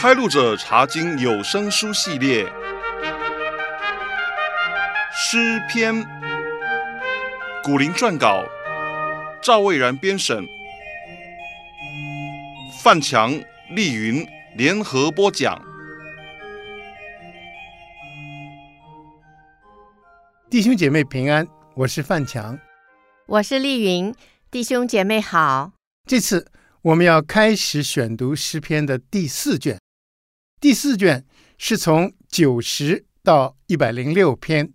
开路者查经有声书系列，诗篇，古灵撰稿，赵蔚然编审，范强、丽云联合播讲。弟兄姐妹平安，我是范强，我是丽云，弟兄姐妹好。这次我们要开始选读诗篇的第四卷。第四卷是从九十到一百零六篇。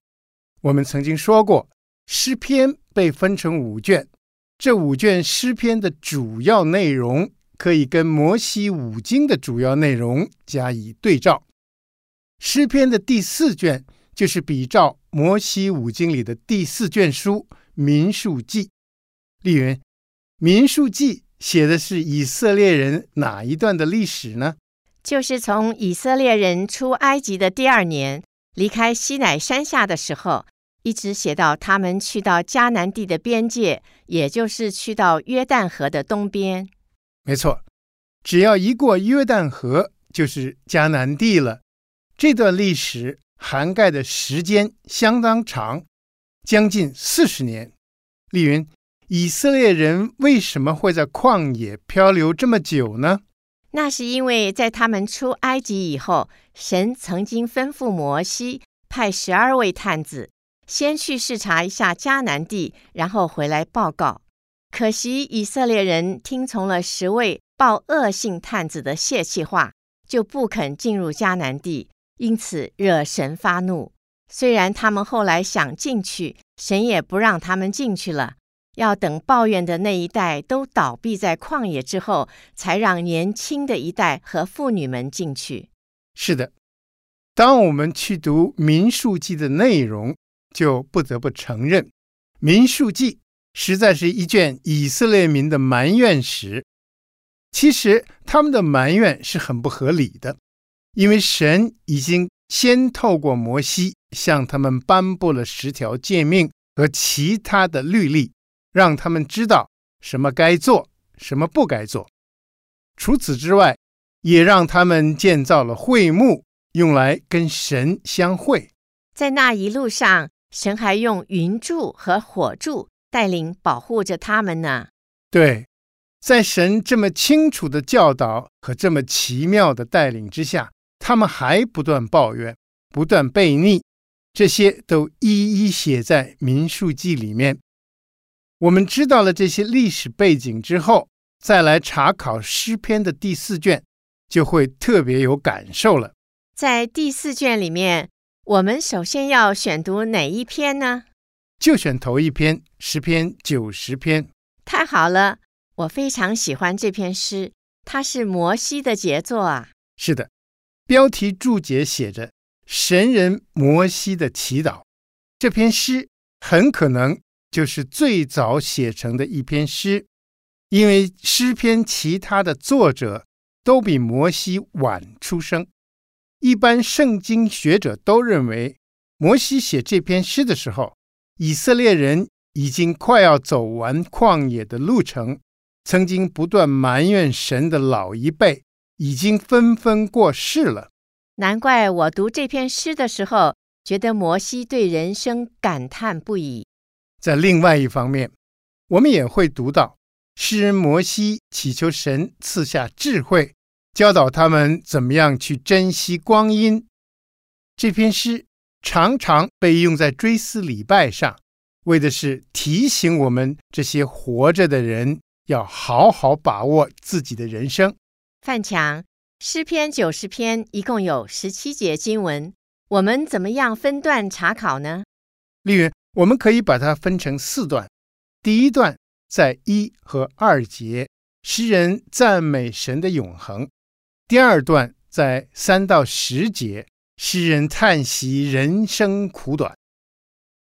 我们曾经说过，诗篇被分成五卷，这五卷诗篇的主要内容可以跟摩西五经的主要内容加以对照。诗篇的第四卷就是比照摩西五经里的第四卷书《民数记》。丽云，《民数记》写的是以色列人哪一段的历史呢？就是从以色列人出埃及的第二年，离开西乃山下的时候，一直写到他们去到迦南地的边界，也就是去到约旦河的东边。没错，只要一过约旦河，就是迦南地了。这段历史涵盖的时间相当长，将近四十年。丽云，以色列人为什么会在旷野漂流这么久呢？那是因为在他们出埃及以后，神曾经吩咐摩西派十二位探子先去视察一下迦南地，然后回来报告。可惜以色列人听从了十位报恶性探子的泄气话，就不肯进入迦南地，因此惹神发怒。虽然他们后来想进去，神也不让他们进去了。要等抱怨的那一代都倒闭在旷野之后，才让年轻的一代和妇女们进去。是的，当我们去读《民数记》的内容，就不得不承认，《民数记》实在是一卷以色列民的埋怨史。其实他们的埋怨是很不合理的，因为神已经先透过摩西向他们颁布了十条诫命和其他的律例。让他们知道什么该做，什么不该做。除此之外，也让他们建造了会幕，用来跟神相会。在那一路上，神还用云柱和火柱带领保护着他们呢。对，在神这么清楚的教导和这么奇妙的带领之下，他们还不断抱怨，不断悖逆，这些都一一写在民数记里面。我们知道了这些历史背景之后，再来查考诗篇的第四卷，就会特别有感受了。在第四卷里面，我们首先要选读哪一篇呢？就选头一篇，十篇九十篇。太好了，我非常喜欢这篇诗，它是摩西的杰作啊。是的，标题注解写着“神人摩西的祈祷”，这篇诗很可能。就是最早写成的一篇诗，因为诗篇其他的作者都比摩西晚出生。一般圣经学者都认为，摩西写这篇诗的时候，以色列人已经快要走完旷野的路程，曾经不断埋怨神的老一辈已经纷纷过世了。难怪我读这篇诗的时候，觉得摩西对人生感叹不已。在另外一方面，我们也会读到诗人摩西祈求神赐下智慧，教导他们怎么样去珍惜光阴。这篇诗常常被用在追思礼拜上，为的是提醒我们这些活着的人要好好把握自己的人生。范强，诗篇九十篇一共有十七节经文，我们怎么样分段查考呢？丽云。我们可以把它分成四段，第一段在一和二节，诗人赞美神的永恒；第二段在三到十节，诗人叹息人生苦短；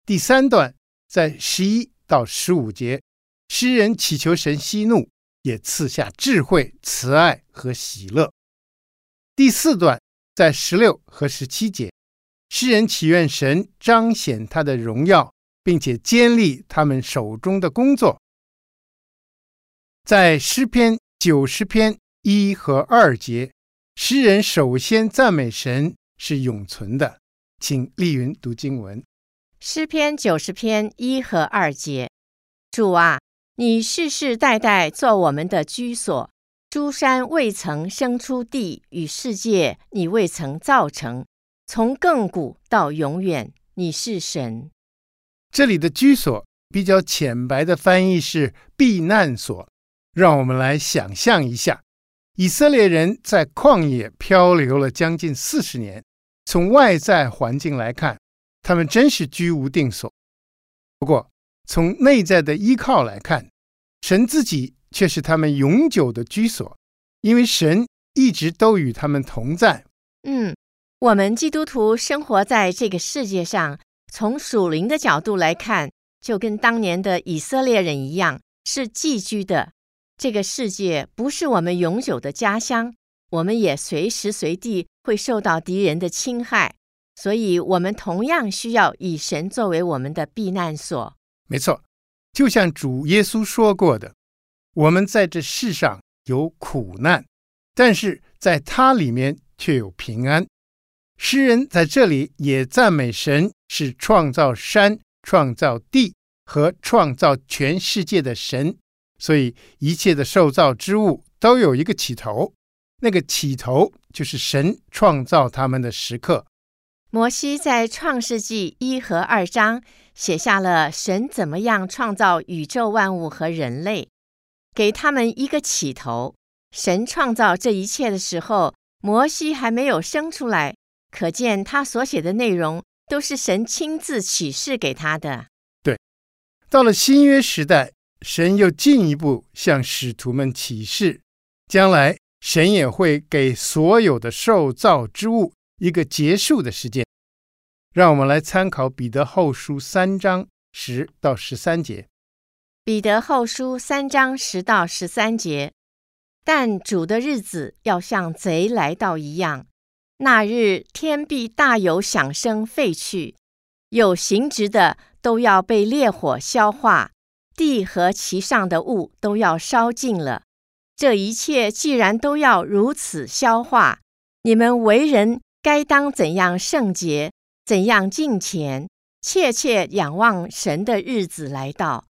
第三段在十一到十五节，诗人祈求神息怒，也赐下智慧、慈爱和喜乐；第四段在十六和十七节，诗人祈愿神彰显他的荣耀。并且坚立他们手中的工作，在诗篇九十篇一和二节，诗人首先赞美神是永存的，请丽云读经文。诗篇九十篇一和二节：主啊，你世世代代做我们的居所，诸山未曾生出地与世界，你未曾造成，从亘古到永远，你是神。这里的居所比较浅白的翻译是避难所，让我们来想象一下。以色列人在旷野漂流了将近四十年，从外在环境来看，他们真是居无定所。不过，从内在的依靠来看，神自己却是他们永久的居所，因为神一直都与他们同在。嗯，我们基督徒生活在这个世界上，从属灵的角度来看，就跟当年的以色列人一样，是寄居的。这个世界不是我们永久的家乡，我们也随时随地会受到敌人的侵害，所以，我们同样需要以神作为我们的避难所。没错，就像主耶稣说过的，我们在这世上有苦难，但是在他里面却有平安。诗人在这里也赞美神是创造山、创造地和创造全世界的神。所以，一切的受造之物都有一个起头，那个起头就是神创造他们的时刻。摩西在创世纪一和二章写下了神怎么样创造宇宙万物和人类，给他们一个起头。神创造这一切的时候，摩西还没有生出来，可见他所写的内容都是神亲自启示给他的。对，到了新约时代。神又进一步向使徒们启示，将来神也会给所有的受造之物一个结束的时间。让我们来参考彼得后书三章十到十三节。彼得后书三章十到十三节，但主的日子要像贼来到一样，那日天必大有响声废去，有形质的都要被烈火消化。地和其上的物都要烧尽了，这一切既然都要如此消化，你们为人该当怎样圣洁，怎样敬虔，切切仰望神的日子来到。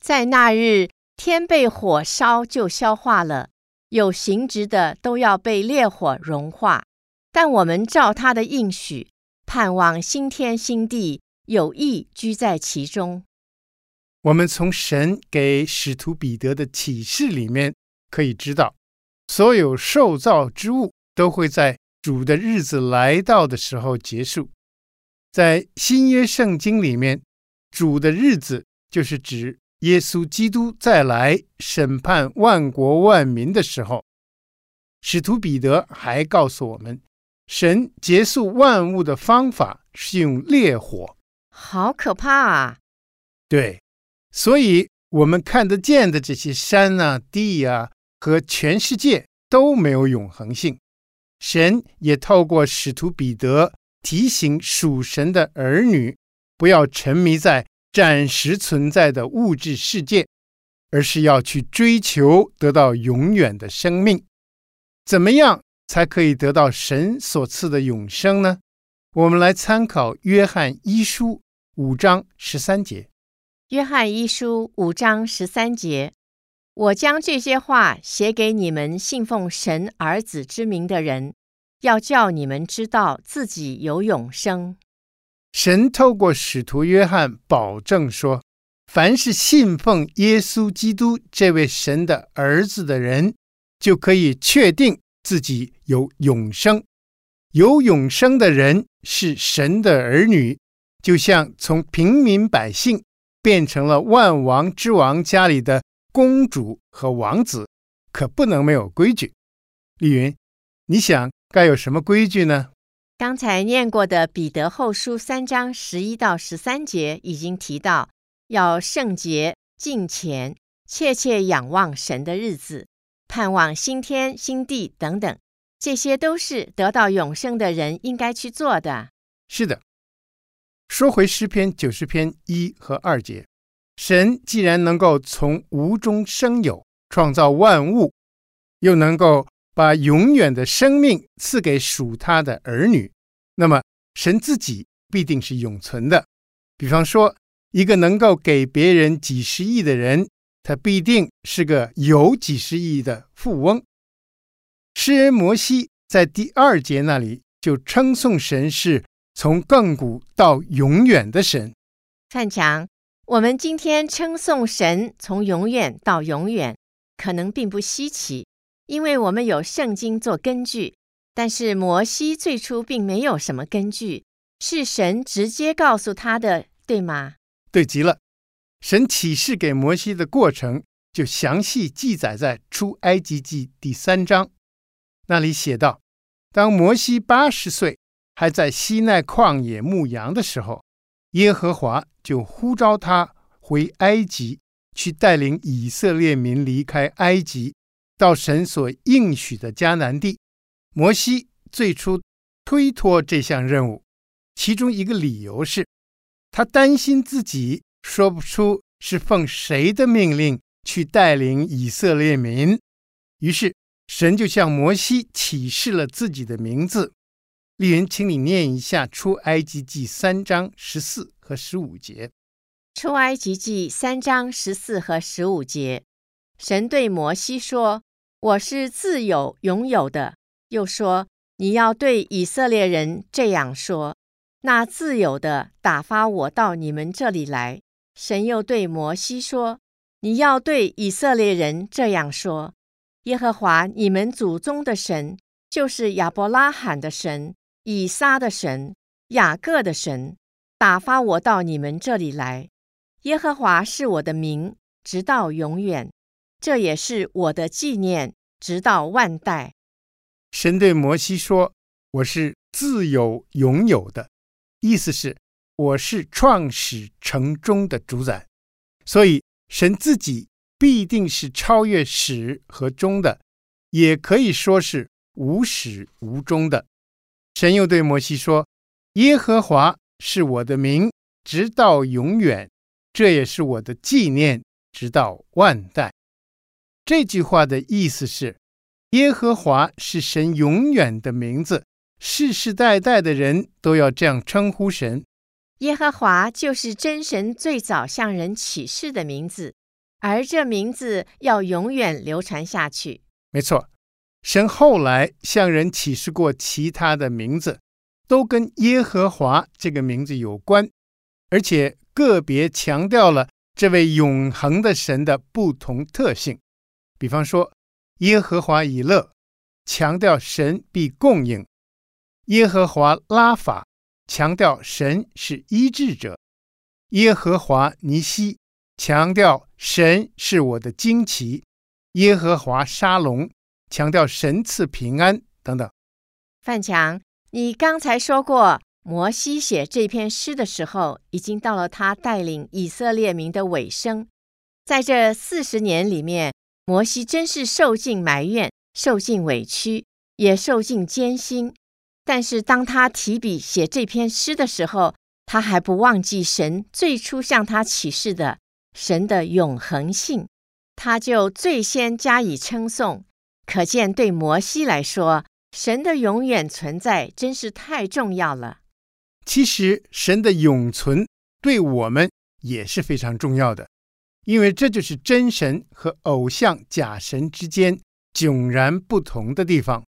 在那日，天被火烧就消化了，有形质的都要被烈火融化。但我们照他的应许，盼望新天新地，有意居在其中。我们从神给使徒彼得的启示里面可以知道，所有受造之物都会在主的日子来到的时候结束。在新约圣经里面，主的日子就是指耶稣基督再来审判万国万民的时候。使徒彼得还告诉我们，神结束万物的方法是用烈火，好可怕啊！对。所以，我们看得见的这些山啊、地啊和全世界都没有永恒性。神也透过使徒彼得提醒属神的儿女，不要沉迷在暂时存在的物质世界，而是要去追求得到永远的生命。怎么样才可以得到神所赐的永生呢？我们来参考约翰一书五章十三节。约翰一书五章十三节：我将这些话写给你们信奉神儿子之名的人，要叫你们知道自己有永生。神透过使徒约翰保证说，凡是信奉耶稣基督这位神的儿子的人，就可以确定自己有永生。有永生的人是神的儿女，就像从平民百姓。变成了万王之王家里的公主和王子，可不能没有规矩。丽云，你想该有什么规矩呢？刚才念过的彼得后书三章十一到十三节已经提到，要圣洁、敬虔、切切仰望神的日子，盼望新天新地等等，这些都是得到永生的人应该去做的。是的。说回诗篇九十篇一和二节，神既然能够从无中生有，创造万物，又能够把永远的生命赐给属他的儿女，那么神自己必定是永存的。比方说，一个能够给别人几十亿的人，他必定是个有几十亿的富翁。诗人摩西在第二节那里就称颂神是从亘古到永远的神。范强，我们今天称颂神从永远到永远，可能并不稀奇，因为我们有圣经做根据。但是摩西最初并没有什么根据，是神直接告诉他的，对吗？对极了。神启示给摩西的过程就详细记载在出埃及记第三章，那里写道：当摩西八十岁，还在西奈旷野牧羊的时候，耶和华就呼召他回埃及，去带领以色列民离开埃及，到神所应许的迦南地。摩西最初推脱这项任务，其中一个理由是，他担心自己说不出是奉谁的命令去带领以色列民。于是神就向摩西启示了自己的名字。丽云，请你念一下《出埃及记》三章十四和十五节。《出埃及记》三章十四和十五节，神对摩西说：“我是自有永有的。”又说：“你要对以色列人这样说：那自有的打发我到你们这里来。”神又对摩西说：“你要对以色列人这样说：耶和华你们祖宗的神，就是亚伯拉罕的神。”以撒的神，雅各的神，打发我到你们这里来。耶和华是我的名，直到永远。这也是我的纪念，直到万代。神对摩西说：“我是自有永有的，意思是我是创始成终的主宰。所以神自己必定是超越始和终的，也可以说是无始无终的。”神又对摩西说：“耶和华是我的名，直到永远；这也是我的纪念，直到万代。”这句话的意思是，耶和华是神永远的名字，世世代代的人都要这样称呼神。耶和华就是真神最早向人启示的名字，而这名字要永远流传下去。没错。神后来向人启示过其他的名字，都跟耶和华这个名字有关，而且个别强调了这位永恒的神的不同特性。比方说，耶和华以勒强调神必供应；耶和华拉法强调神是医治者；耶和华尼西强调神是我的旌旗；耶和华沙龙。强调神赐平安等等。范强，你刚才说过，摩西写这篇诗的时候，已经到了他带领以色列民的尾声。在这四十年里面，摩西真是受尽埋怨，受尽委屈，也受尽艰辛。但是当他提笔写这篇诗的时候，他还不忘记神最初向他启示的神的永恒性，他就最先加以称颂。可见，对摩西来说，神的永远存在真是太重要了。其实，神的永存对我们也是非常重要的，因为这就是真神和偶像假神之间迥然不同的地方。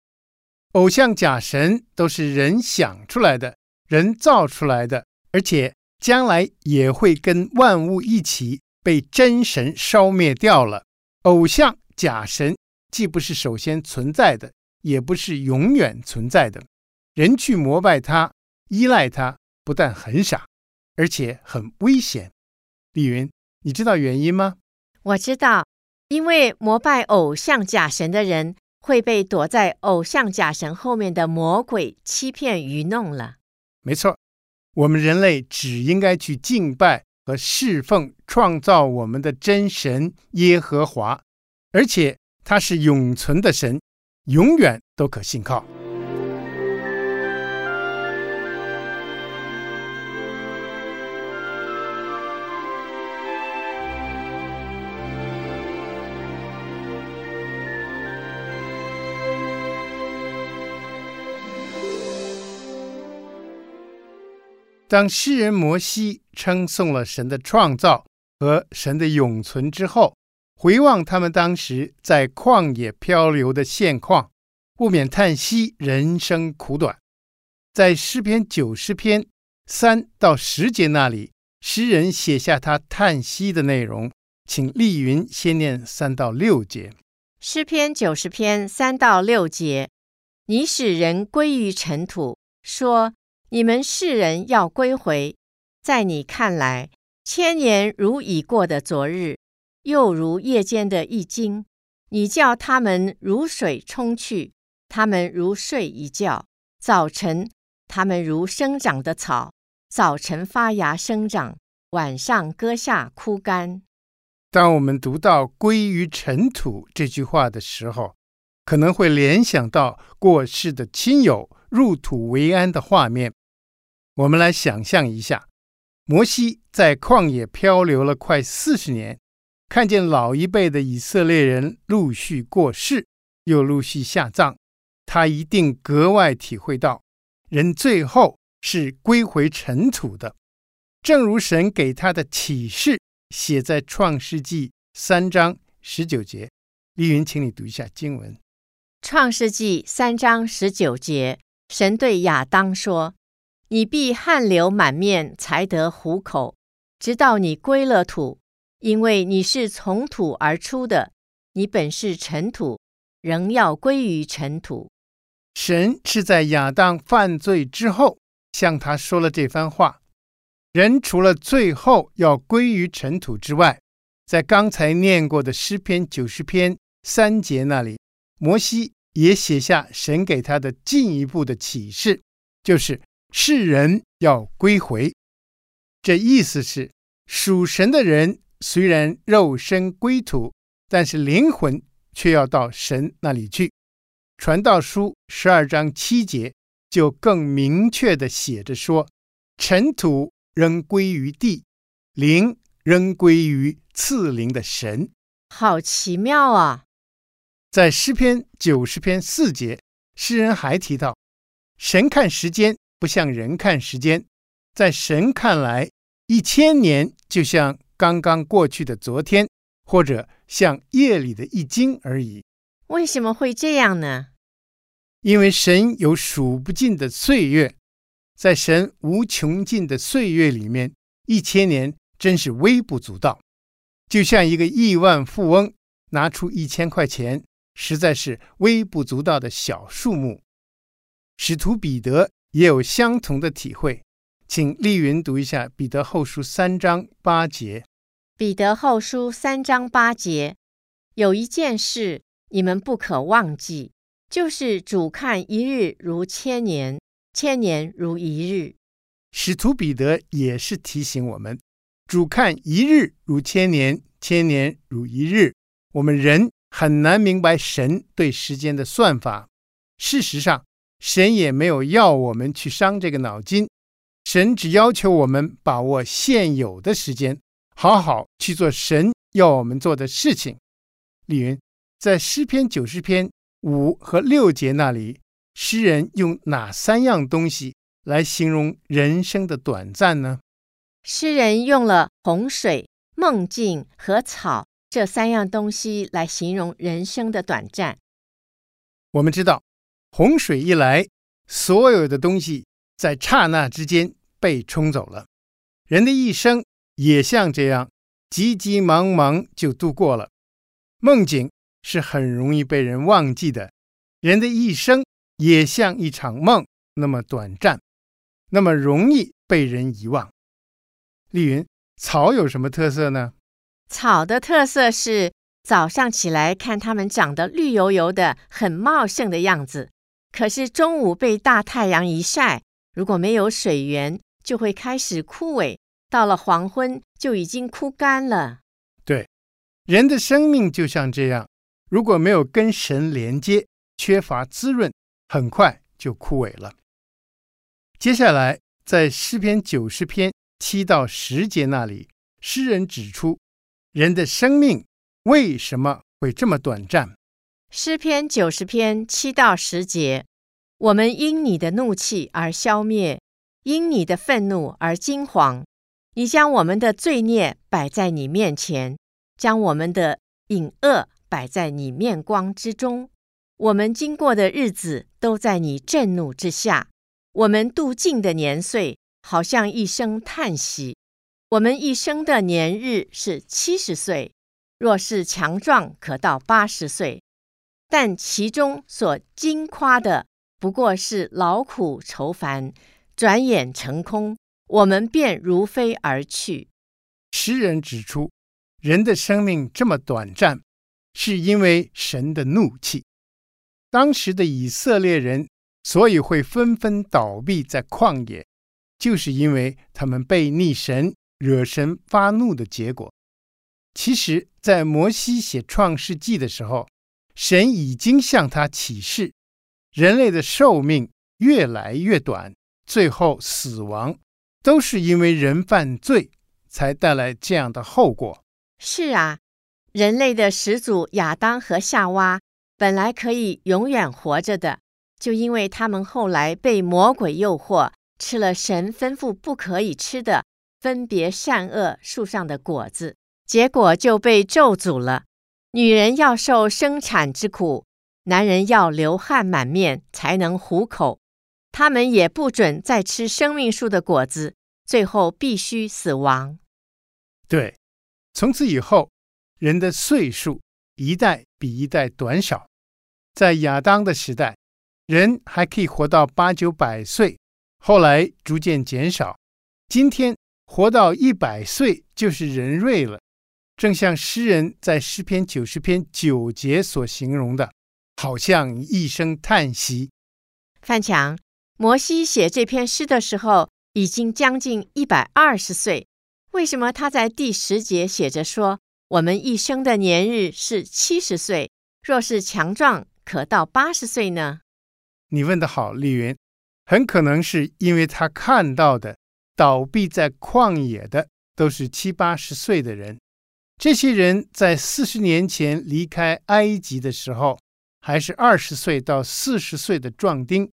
偶像假神都是人想出来的，人造出来的，而且将来也会跟万物一起被真神烧灭掉了。偶像假神。既不是首先存在的，也不是永远存在的。人去膜拜他、依赖他，不但很傻，而且很危险。李云，你知道原因吗？我知道，因为膜拜偶像假神的人会被躲在偶像假神后面的魔鬼欺骗愚弄了。没错，我们人类只应该去敬拜和侍奉创造我们的真神耶和华，而且。他是永存的神，永远都可信靠。当诗人摩西称颂了神的创造和神的永存之后，回望他们当时在旷野漂流的现况，不免叹息人生苦短。在诗篇九十篇三到十节那里，诗人写下他叹息的内容，请丽云先念三到六节。诗篇九十篇三到六节：你使人归于尘土，说你们世人要归回，在你看来，千年如已过的昨日。又如夜间的一经，你叫他们如水冲去，他们如睡一觉；早晨，他们如生长的草，早晨发芽生长，晚上割下枯干。当我们读到“归于尘土”这句话的时候，可能会联想到过世的亲友入土为安的画面。我们来想象一下，摩西在旷野漂流了快四十年。看见老一辈的以色列人陆续过世，又陆续下葬，他一定格外体会到，人最后是归回尘土的。正如神给他的启示写在创世纪三章十九节。丽云，请你读一下经文。创世纪三章十九节，神对亚当说：“你必汗流满面才得糊口，直到你归了土。”因为你是从土而出的，你本是尘土，仍要归于尘土。神是在亚当犯罪之后向他说了这番话。人除了最后要归于尘土之外，在刚才念过的诗篇九十篇三节那里，摩西也写下神给他的进一步的启示，就是世人要归回。这意思是属神的人。虽然肉身归土，但是灵魂却要到神那里去。传道书十二章七节就更明确的写着说：“尘土仍归于地，灵仍归于赐灵的神。”好奇妙啊！在诗篇九十篇四节，诗人还提到，神看时间不像人看时间，在神看来，一千年就像。刚刚过去的昨天，或者像夜里的一惊而已。为什么会这样呢？因为神有数不尽的岁月，在神无穷尽的岁月里面，一千年真是微不足道。就像一个亿万富翁拿出一千块钱，实在是微不足道的小数目。使徒彼得也有相同的体会。请丽云读一下《彼得后书》三章八节。《彼得后书》三章八节，有一件事你们不可忘记，就是主看一日如千年，千年如一日。使徒彼得也是提醒我们，主看一日如千年，千年如一日。我们人很难明白神对时间的算法。事实上，神也没有要我们去伤这个脑筋。神只要求我们把握现有的时间，好好去做神要我们做的事情。李云在诗篇九十篇五和六节那里，诗人用哪三样东西来形容人生的短暂呢？诗人用了洪水、梦境和草这三样东西来形容人生的短暂。我们知道，洪水一来，所有的东西在刹那之间。被冲走了，人的一生也像这样，急急忙忙就度过了。梦境是很容易被人忘记的，人的一生也像一场梦，那么短暂，那么容易被人遗忘。丽云，草有什么特色呢？草的特色是早上起来看它们长得绿油油的，很茂盛的样子，可是中午被大太阳一晒，如果没有水源，就会开始枯萎，到了黄昏就已经枯干了。对，人的生命就像这样，如果没有跟神连接，缺乏滋润，很快就枯萎了。接下来，在诗篇九十篇七到十节那里，诗人指出人的生命为什么会这么短暂。诗篇九十篇七到十节，我们因你的怒气而消灭。因你的愤怒而惊惶。你将我们的罪孽摆在你面前，将我们的隐恶摆在你面光之中。我们经过的日子都在你震怒之下，我们度尽的年岁好像一声叹息。我们一生的年日是七十岁，若是强壮，可到八十岁。但其中所惊夸的，不过是劳苦愁烦，转眼成空，我们便如飞而去。诗人指出，人的生命这么短暂，是因为神的怒气。当时的以色列人所以会纷纷倒闭在旷野，就是因为他们悖逆神，惹神发怒的结果。其实，在摩西写创世纪的时候，神已经向他启示，人类的寿命越来越短，最后死亡，都是因为人犯罪才带来这样的后果。是啊，人类的始祖亚当和夏娃本来可以永远活着的，就因为他们后来被魔鬼诱惑，吃了神吩咐不可以吃的分别善恶树上的果子，结果就被咒诅了。女人要受生产之苦，男人要流汗满面才能糊口。他们也不准再吃生命树的果子，最后必须死亡。对，从此以后，人的岁数一代比一代短少。在亚当的时代，人还可以活到八九百岁，后来逐渐减少。今天活到一百岁就是人瑞了。正像诗人在诗篇九十篇九节所形容的，好像一声叹息。范强，摩西写这篇诗的时候已经将近一百二十岁，为什么他在第十节写着说：“我们一生的年日是七十岁，若是强壮，可到八十岁呢？”你问得好，丽云，很可能是因为他看到的倒闭在旷野的都是七八十岁的人。这些人在四十年前离开埃及的时候，还是二十岁到四十岁的壮丁。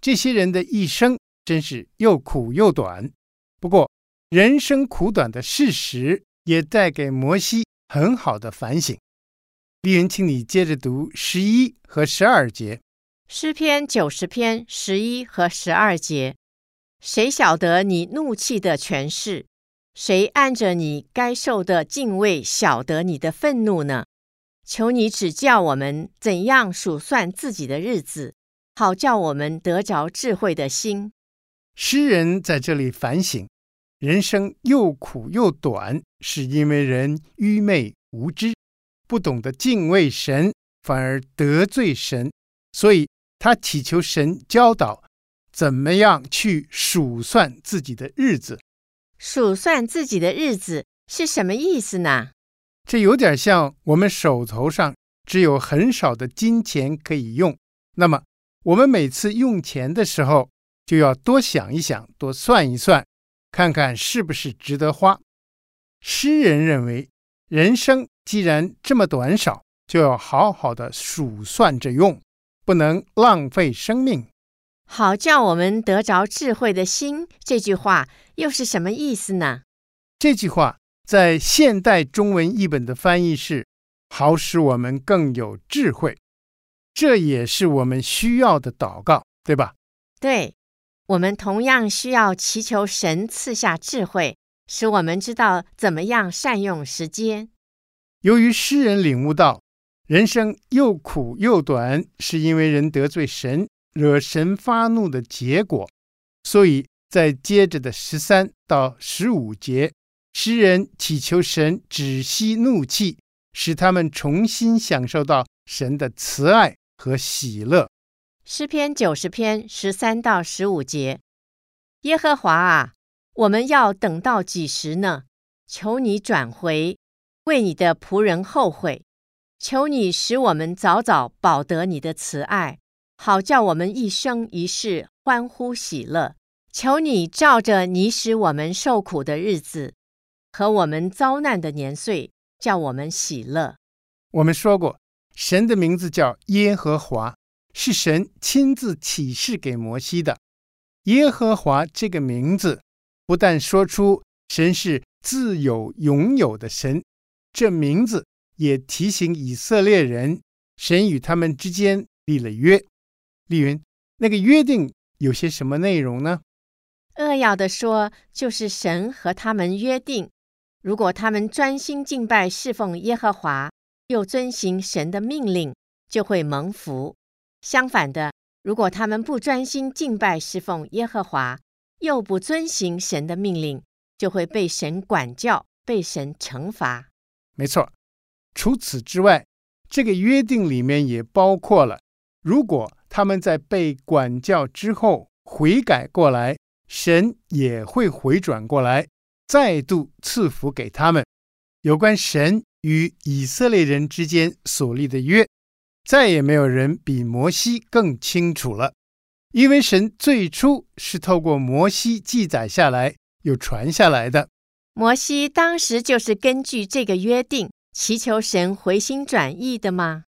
这些人的一生真是又苦又短。不过，人生苦短的事实也带给摩西很好的反省。丽云，请你接着读十一和十二节。诗篇九十篇十一和十二节：谁晓得你怒气的权势？谁按着你该受的敬畏晓得你的愤怒呢？求你指教我们怎样数算自己的日子，好叫我们得着智慧的心。诗人在这里反省，人生又苦又短，是因为人愚昧无知，不懂得敬畏神，反而得罪神。所以他祈求神教导，怎么样去数算自己的日子。数算自己的日子是什么意思呢？这有点像我们手头上只有很少的金钱可以用，那么我们每次用钱的时候就要多想一想，多算一算，看看是不是值得花。诗人认为，人生既然这么短少，就要好好的数算着用，不能浪费生命。好叫我们得着智慧的心，这句话又是什么意思呢？这句话在现代中文译本的翻译是“好使我们更有智慧”，这也是我们需要的祷告，对吧？对，我们同样需要祈求神赐下智慧，使我们知道怎么样善用时间。由于诗人领悟到人生又苦又短，是因为人得罪神。惹神发怒的结果，所以在接着的十三到十五节，诗人祈求神止息怒气，使他们重新享受到神的慈爱和喜乐。诗篇九十篇十三到十五节：耶和华啊，我们要等到几时呢？求你转回，为你的仆人后悔。求你使我们早早保得你的慈爱。好叫我们一生一世欢呼喜乐，求你照着你使我们受苦的日子和我们遭难的年岁，叫我们喜乐。我们说过，神的名字叫耶和华，是神亲自启示给摩西的。耶和华这个名字，不但说出神是自有永有的神，这名字也提醒以色列人，神与他们之间立了约。丽云，那个约定有些什么内容呢？扼要的说，就是神和他们约定，如果他们专心敬拜侍奉耶和华，又遵行神的命令，就会蒙福；相反的，如果他们不专心敬拜侍奉耶和华，又不遵行神的命令，就会被神管教，被神惩罚。没错。除此之外，这个约定里面也包括了，如果他们在被管教之后悔改过来。神也会回转过来，再度赐福给他们。有关神与以色列人之间所立的约，再也没有人比摩西更清楚了。因为神最初是透过摩西记载下来，又传下来的。摩西当时就是根据这个约定，祈求神回心转意的吗？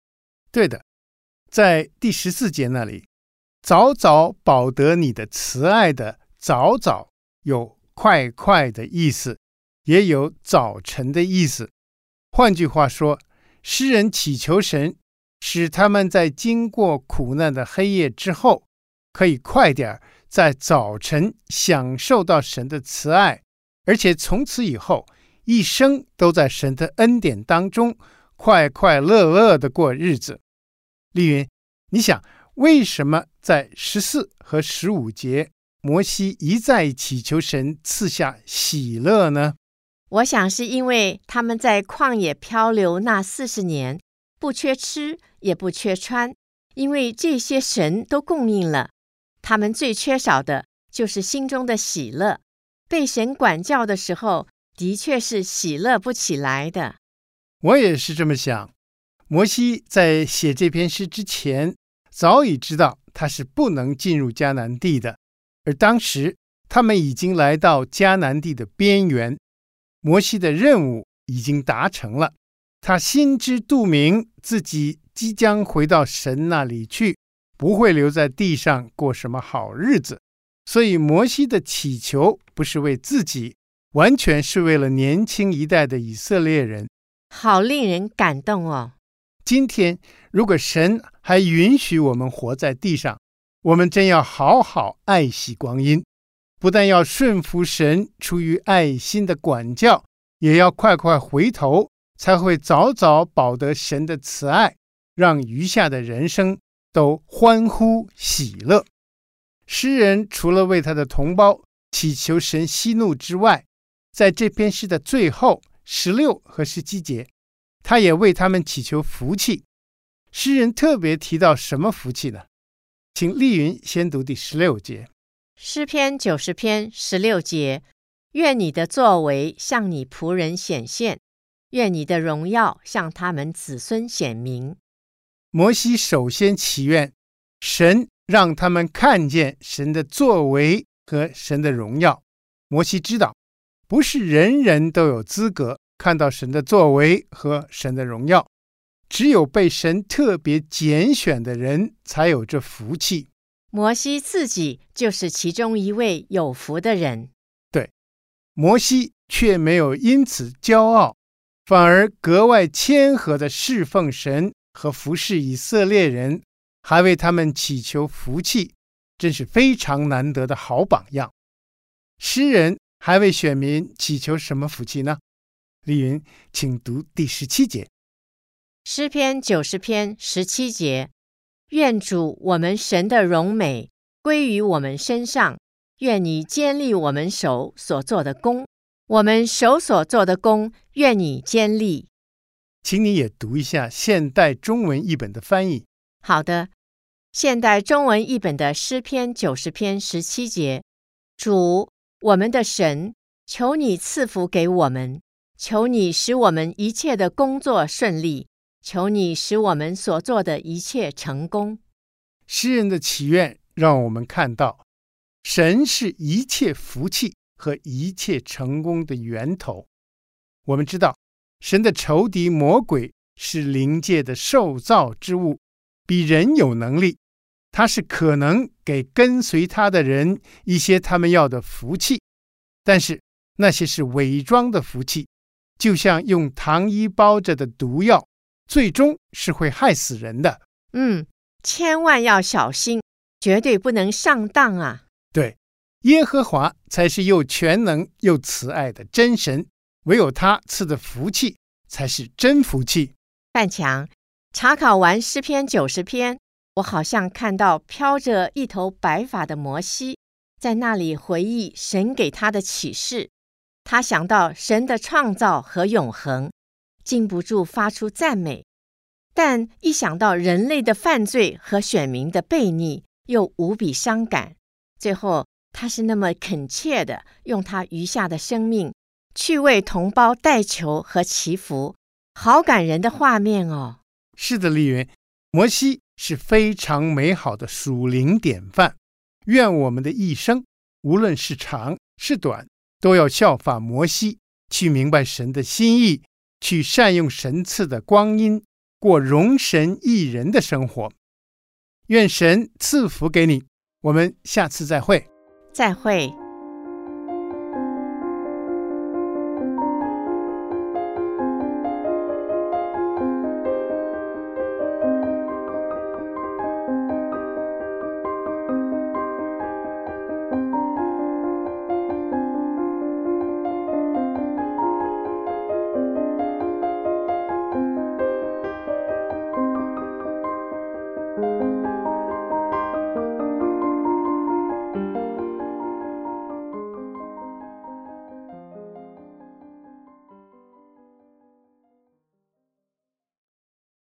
对的，在第十四节那里，早早保得你的慈爱的。早早有快快的意思，也有早晨的意思。换句话说，诗人祈求神，使他们在经过苦难的黑夜之后，可以快点儿在早晨享受到神的慈爱，而且从此以后一生都在神的恩典当中快快乐乐的过日子。丽云，你想为什么在十四和十五节？摩西一再祈求神赐下喜乐呢？我想是因为他们在旷野漂流那四十年，不缺吃也不缺穿，因为这些神都供应了。他们最缺少的就是心中的喜乐。被神管教的时候，的确是喜乐不起来的。我也是这么想。摩西在写这篇诗之前，早已知道他是不能进入迦南地的。而当时，他们已经来到迦南地的边缘，摩西的任务已经达成了。他心知肚明，自己即将回到神那里去，不会留在地上过什么好日子。所以，摩西的祈求不是为自己，完全是为了年轻一代的以色列人。好令人感动哦！今天，如果神还允许我们活在地上，我们真要好好爱惜光阴，不但要顺服神出于爱心的管教，也要快快回头，才会早早饱得神的慈爱，让余下的人生都欢呼喜乐。诗人除了为他的同胞祈求神息怒之外，在这篇诗的最后十六和十七节，他也为他们祈求福气。诗人特别提到什么福气呢？请丽云先读第十六节，诗篇九十篇十六节：愿你的作为向你仆人显现，愿你的荣耀向他们子孙显明。摩西首先祈愿神让他们看见神的作为和神的荣耀。摩西知道，不是人人都有资格看到神的作为和神的荣耀。只有被神特别拣选的人才有这福气。摩西自己就是其中一位有福的人。对，摩西却没有因此骄傲，反而格外谦和的侍奉神和服侍以色列人，还为他们祈求福气，真是非常难得的好榜样。诗人还为选民祈求什么福气呢？丽云，请读第十七节。诗篇九十篇十七节：愿主我们神的荣美归于我们身上，愿你坚立我们手所做的功，我们手所做的功，愿你坚立。请你也读一下现代中文译本的翻译。好的，现代中文译本的诗篇九十篇十七节：主我们的神，求你赐福给我们，求你使我们一切的工作顺利。求你使我们所做的一切成功。诗人的祈愿让我们看到，神是一切福气和一切成功的源头。我们知道，神的仇敌魔鬼是灵界的受造之物，比人有能力。他是可能给跟随他的人一些他们要的福气，但是那些是伪装的福气，就像用糖衣包着的毒药，最终是会害死人的。嗯，千万要小心，绝对不能上当啊！对，耶和华才是又全能又慈爱的真神，唯有他赐的福气才是真福气。范强，查考完诗篇九十篇，我好像看到飘着一头白发的摩西，在那里回忆神给他的启示。他想到神的创造和永恒，禁不住发出赞美。但一想到人类的犯罪和选民的悖逆，又无比伤感。最后，他是那么恳切地用他余下的生命去为同胞代求和祈福，好感人的画面哦！是的，丽云，摩西是非常美好的属灵典范。愿我们的一生，无论是长是短，都要效法摩西，去明白神的心意，去善用神赐的光阴。过容神益人的生活，愿神赐福给你。我们下次再会。再会。